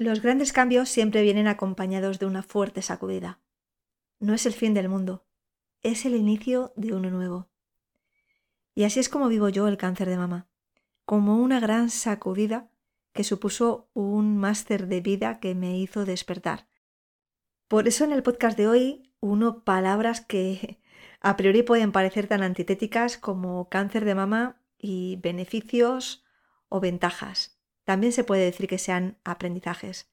Los grandes cambios siempre vienen acompañados de una fuerte sacudida. No es el fin del mundo, es el inicio de uno nuevo. Y así es como vivo yo el cáncer de mama, como una gran sacudida que supuso un máster de vida que me hizo despertar. Por eso en el podcast de hoy uno palabras que a priori pueden parecer tan antitéticas como cáncer de mama y beneficios o ventajas. También se puede decir que sean aprendizajes.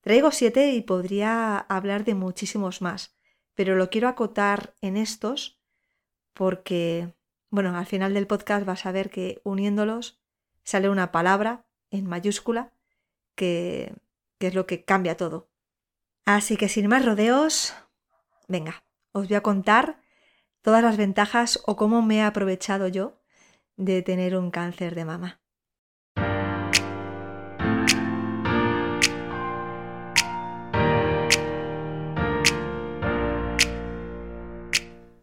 Traigo siete y podría hablar de muchísimos más, pero lo quiero acotar en estos porque, bueno, al final del podcast vas a ver que uniéndolos sale una palabra en mayúscula que, que es lo que cambia todo. Así que sin más rodeos, venga, os voy a contar todas las ventajas o cómo me he aprovechado yo de tener un cáncer de mama.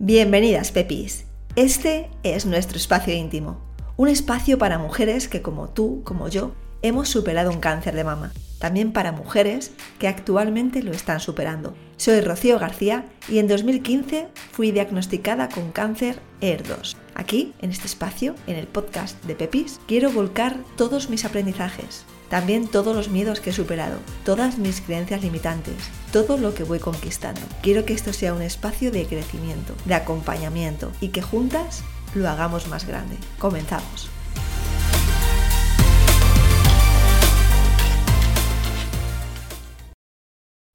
Bienvenidas, Pepis. Este es nuestro espacio íntimo, un espacio para mujeres que como tú, como yo, hemos superado un cáncer de mama. También para mujeres que actualmente lo están superando. Soy Rocío García y en 2015 fui diagnosticada con cáncer ER2. Aquí, en este espacio, en el podcast de Pepis, quiero volcar todos mis aprendizajes, también todos los miedos que he superado, todas mis creencias limitantes, todo lo que voy conquistando. Quiero que esto sea un espacio de crecimiento, de acompañamiento y que juntas lo hagamos más grande. Comenzamos.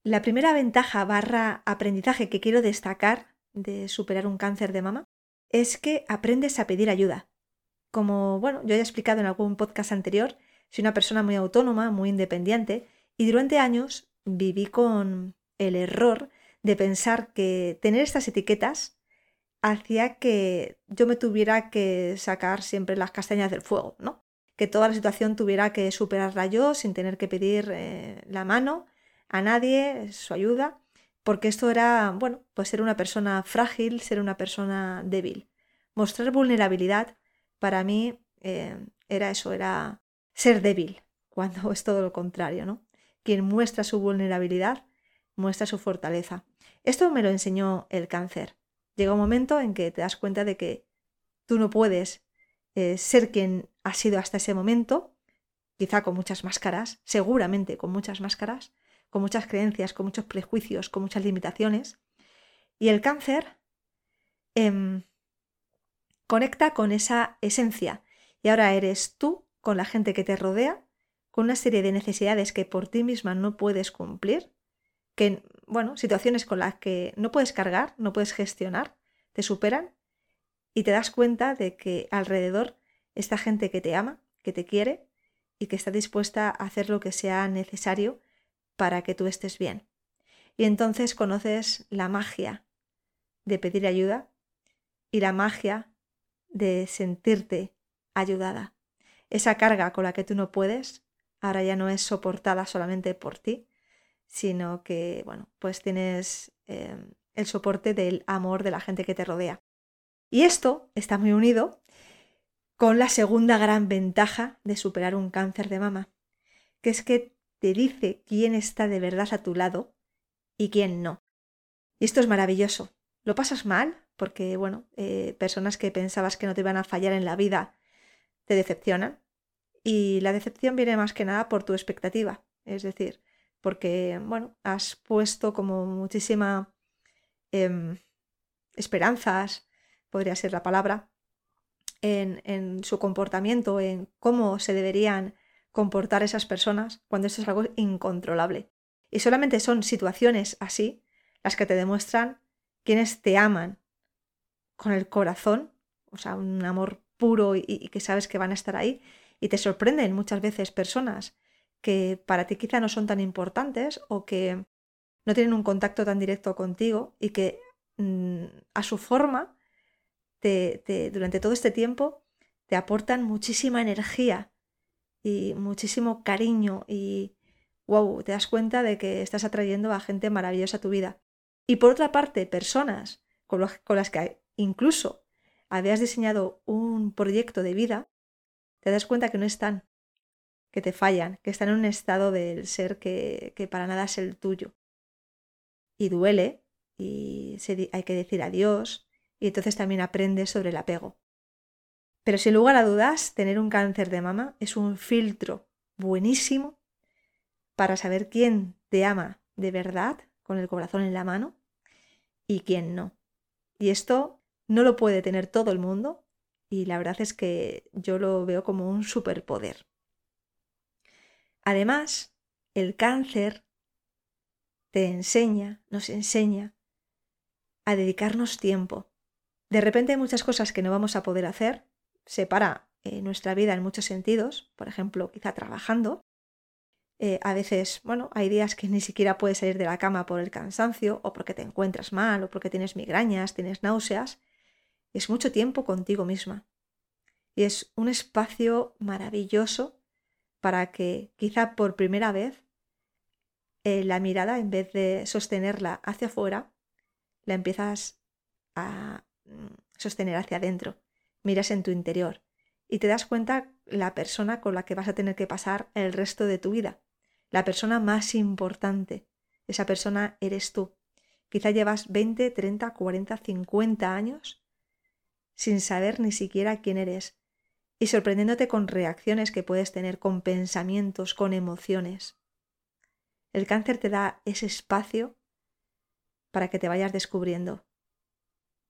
La primera ventaja barra aprendizaje que quiero destacar de superar un cáncer de mama es que aprendes a pedir ayuda. Como, bueno, yo he explicado en algún podcast anterior, soy una persona muy autónoma, muy independiente y durante años viví con el error de pensar que tener estas etiquetas hacía que yo me tuviera que sacar siempre las castañas del fuego, ¿no? Que toda la situación tuviera que superarla yo sin tener que pedir eh, la mano a nadie, su ayuda, porque esto era, bueno, pues ser una persona frágil, ser una persona débil. Mostrar vulnerabilidad para mí eh, era eso, era ser débil, cuando es todo lo contrario, ¿no? Quien muestra su vulnerabilidad muestra su fortaleza. Esto me lo enseñó el cáncer. Llega un momento en que te das cuenta de que tú no puedes eh, ser quien has sido hasta ese momento, quizá con muchas máscaras, seguramente con muchas máscaras, con muchas creencias, con muchos prejuicios, con muchas limitaciones. Y el cáncer em, conecta con esa esencia. Y ahora eres tú con la gente que te rodea, con una serie de necesidades que por ti misma no puedes cumplir, que, bueno, situaciones con las que no puedes cargar, no puedes gestionar, te superan y te das cuenta de que alrededor está gente que te ama, que te quiere y que está dispuesta a hacer lo que sea necesario para que tú estés bien. Y entonces conoces la magia de pedir ayuda y la magia de sentirte ayudada. Esa carga con la que tú no puedes, ahora ya no es soportada solamente por ti, sino que, bueno, pues tienes em, el soporte del amor de la gente que te rodea. Y esto está muy unido con la segunda gran ventaja de superar un cáncer de mama, que es que te dice quién está de verdad a tu lado y quién no. Y esto es maravilloso. Lo pasas mal porque, bueno, eh, personas que pensabas que no te iban a fallar en la vida te decepcionan. Y la decepción viene más que nada por tu expectativa. Es decir, porque, bueno, has puesto como muchísima em, esperanzas, podría ser la palabra, en, en su comportamiento, en cómo se deberían comportar esas personas cuando esto es algo incontrolable. Y solamente son situaciones así las que te demuestran quienes te aman con el corazón, o sea, un amor puro y, que sabes que van a estar ahí. Y te sorprenden muchas veces personas que para ti quizá no son tan importantes o que no tienen un contacto tan directo contigo y que mm, a su forma te, durante todo este tiempo te aportan muchísima energía y muchísimo cariño y wow, te das cuenta de que estás atrayendo a gente maravillosa a tu vida. Y por otra parte, personas con, con las que incluso habías diseñado un proyecto de vida, te das cuenta que no están, que te fallan, que están en un estado del ser que, para nada es el tuyo. Y duele, y hay que decir adiós, y entonces también aprendes sobre el apego. Pero sin lugar a dudas, tener un cáncer de mama es un filtro buenísimo para saber quién te ama de verdad, con el corazón en la mano, y quién no. Y esto no lo puede tener todo el mundo, y la verdad es que yo lo veo como un superpoder. Además, el cáncer te enseña, nos enseña a dedicarnos tiempo. De repente hay muchas cosas que no vamos a poder hacer, se para eh, nuestra vida en muchos sentidos, por ejemplo, quizá trabajando. Eh, a veces, bueno, hay días que ni siquiera puedes salir de la cama por el cansancio o porque te encuentras mal o porque tienes migrañas, tienes náuseas. Es mucho tiempo contigo misma. Y es un espacio maravilloso para que quizá por primera vez eh, la mirada, en vez de sostenerla hacia afuera, la empiezas a mm, sostener hacia adentro. Miras en tu interior y te das cuenta la persona con la que vas a tener que pasar el resto de tu vida. La persona más importante. Esa persona eres tú. Quizá llevas 20, 30, 40, 50 años sin saber ni siquiera quién eres y sorprendiéndote con reacciones que puedes tener, con pensamientos, con emociones. El cáncer te da ese espacio para que te vayas descubriendo.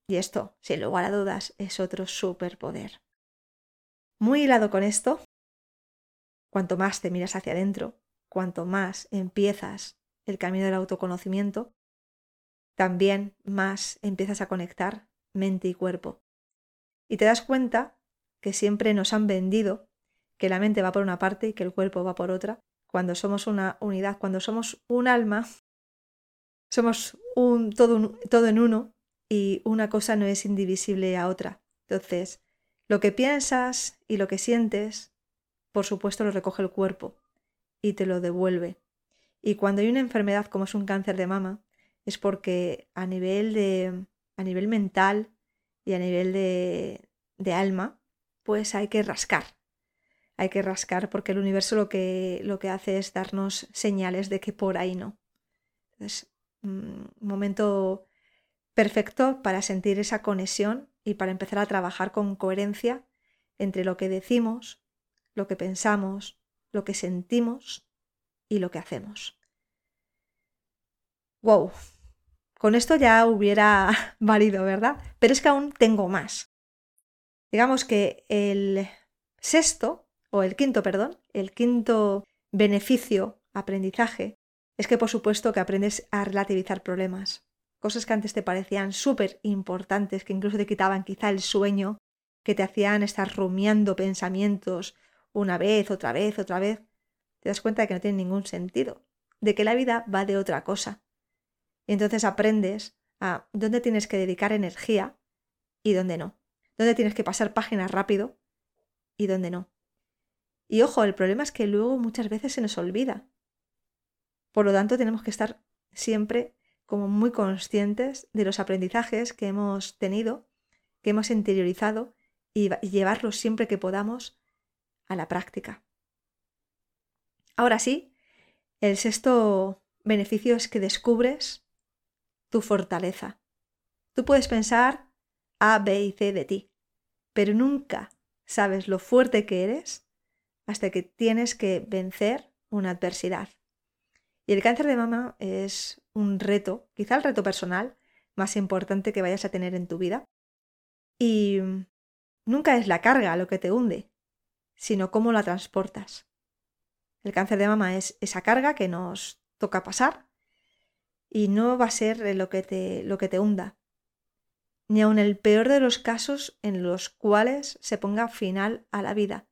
Y esto, sin lugar a dudas, es otro superpoder. Muy hilado con esto, cuanto más te miras hacia adentro, cuanto más empiezas el camino del autoconocimiento, también más empiezas a conectar mente y cuerpo. Y te das cuenta que siempre nos han vendido que la mente va por una parte y que el cuerpo va por otra. Cuando somos una unidad, cuando somos un alma, somos un todo, todo en uno y una cosa no es indivisible a otra. Entonces, lo que piensas y lo que sientes, por supuesto, lo recoge el cuerpo y te lo devuelve. Y cuando hay una enfermedad como es un cáncer de mama, es porque a nivel de a nivel mental y a nivel de, de alma pues hay que rascar. Hay que rascar porque el universo lo que, lo que hace es darnos señales de que por ahí no. Es un momento perfecto para sentir esa conexión y para empezar a trabajar con coherencia entre lo que decimos, lo que pensamos, lo que sentimos y lo que hacemos. ¡Wow! Con esto ya hubiera valido, ¿verdad? Pero es que aún tengo más. Digamos que el sexto, o el quinto, perdón, el quinto beneficio, aprendizaje, es que por supuesto que aprendes a relativizar problemas. Cosas que antes te parecían súper importantes, que incluso te quitaban quizá el sueño, que te hacían estar rumiando pensamientos una vez, otra vez, otra vez, te das cuenta de que no tiene ningún sentido, de que la vida va de otra cosa. Y entonces aprendes a dónde tienes que dedicar energía y dónde no dónde tienes que pasar páginas rápido y dónde no. Y ojo, el problema es que luego muchas veces se nos olvida. Por lo tanto, tenemos que estar siempre como muy conscientes de los aprendizajes que hemos tenido, que hemos interiorizado y llevarlos siempre que podamos a la práctica. Ahora sí, el sexto beneficio es que descubres tu fortaleza. Tú puedes pensar a, B y C de ti, pero nunca sabes lo fuerte que eres hasta que tienes que vencer una adversidad. Y el cáncer de mama es un reto, quizá el reto personal más importante que vayas a tener en tu vida. Y nunca es la carga lo que te hunde, sino cómo la transportas. El cáncer de mama es esa carga que nos toca pasar y no va a ser lo que te, lo que te hunda, ni aun el peor de los casos en los cuales se ponga final a la vida.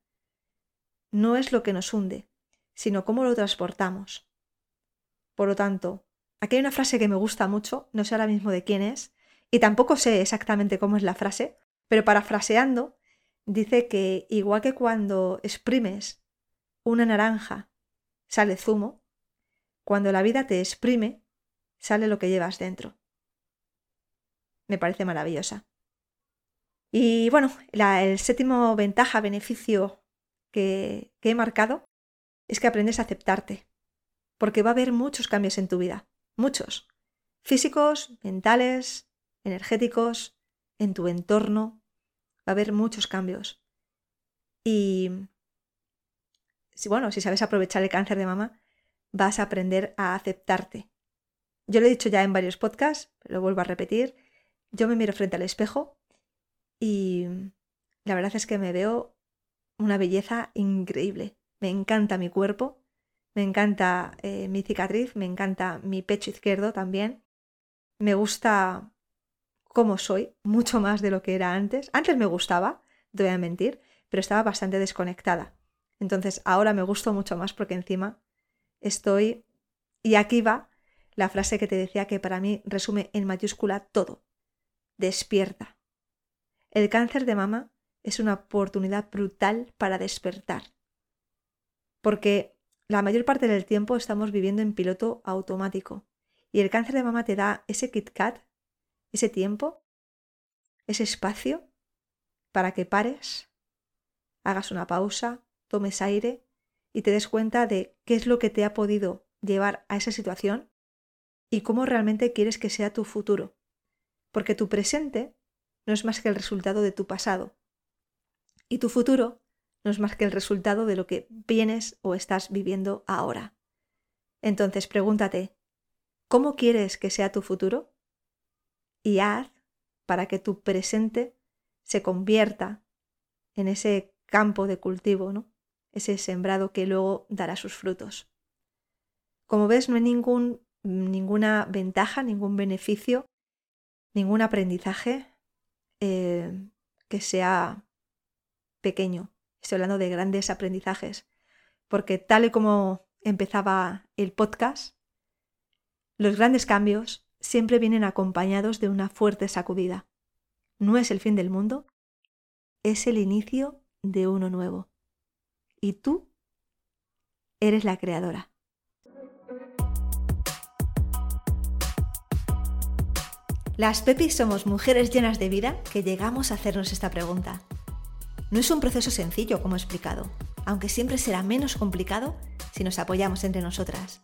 No es lo que nos hunde, sino cómo lo transportamos. Por lo tanto, aquí hay una frase que me gusta mucho, no sé ahora mismo de quién es, y tampoco sé exactamente cómo es la frase, pero parafraseando, dice que igual que cuando exprimes una naranja, sale zumo, cuando la vida te exprime, sale lo que llevas dentro me parece maravillosa. Y bueno, el séptimo ventaja, beneficio que, he marcado es que aprendes a aceptarte, porque va a haber muchos cambios en tu vida, muchos, físicos, mentales, energéticos, en tu entorno, va a haber muchos cambios. Y si bueno, si sabes aprovechar el cáncer de mama, vas a aprender a aceptarte. Yo lo he dicho ya en varios podcasts, lo vuelvo a repetir. Yo me miro frente al espejo y la verdad es que me veo una belleza increíble. Me encanta mi cuerpo, me encanta eh, mi cicatriz, me encanta mi pecho izquierdo también. Me gusta cómo soy, mucho más de lo que era antes. Antes me gustaba, te voy a mentir, pero estaba bastante desconectada. Entonces ahora me gusto mucho más porque encima estoy... Y aquí va la frase que te decía que para mí resume en mayúscula todo. Despierta. El cáncer de mama es una oportunidad brutal para despertar. Porque la mayor parte del tiempo estamos viviendo en piloto automático. Y el cáncer de mama te da ese Kit Kat, ese tiempo, ese espacio para que pares, hagas una pausa, tomes aire y te des cuenta de qué es lo que te ha podido llevar a esa situación y cómo realmente quieres que sea tu futuro. Porque tu presente no es más que el resultado de tu pasado. Y tu futuro no es más que el resultado de lo que vienes o estás viviendo ahora. Entonces pregúntate, ¿cómo quieres que sea tu futuro? Y haz para que tu presente se convierta en ese campo de cultivo, ¿no? Ese sembrado que luego dará sus frutos. Como ves, no hay ningún, ninguna ventaja, ningún beneficio, ningún aprendizaje eh, que sea pequeño. Estoy hablando de grandes aprendizajes, porque tal y como empezaba el podcast, los grandes cambios siempre vienen acompañados de una fuerte sacudida. No es el fin del mundo, es el inicio de uno nuevo. Y tú eres la creadora. Las Pepis somos mujeres llenas de vida que llegamos a hacernos esta pregunta. No es un proceso sencillo, como he explicado, aunque siempre será menos complicado si nos apoyamos entre nosotras.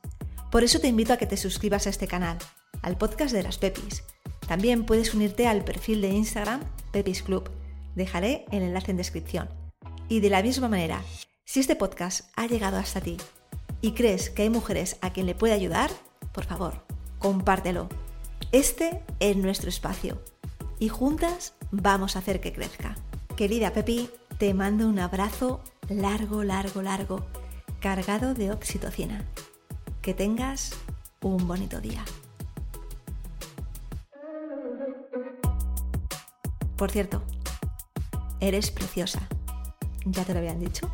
Por eso te invito a que te suscribas a este canal, al podcast de las Pepis. También puedes unirte al perfil de Instagram Pepis Club. Dejaré el enlace en descripción. Y de la misma manera, si este podcast ha llegado hasta ti y crees que hay mujeres a quien le puede ayudar, por favor, compártelo. Este es nuestro espacio y juntas vamos a hacer que crezca. Querida Pepi, te mando un abrazo largo, largo, largo, cargado de oxitocina. Que tengas un bonito día. Por cierto, eres preciosa. ¿Ya te lo habían dicho?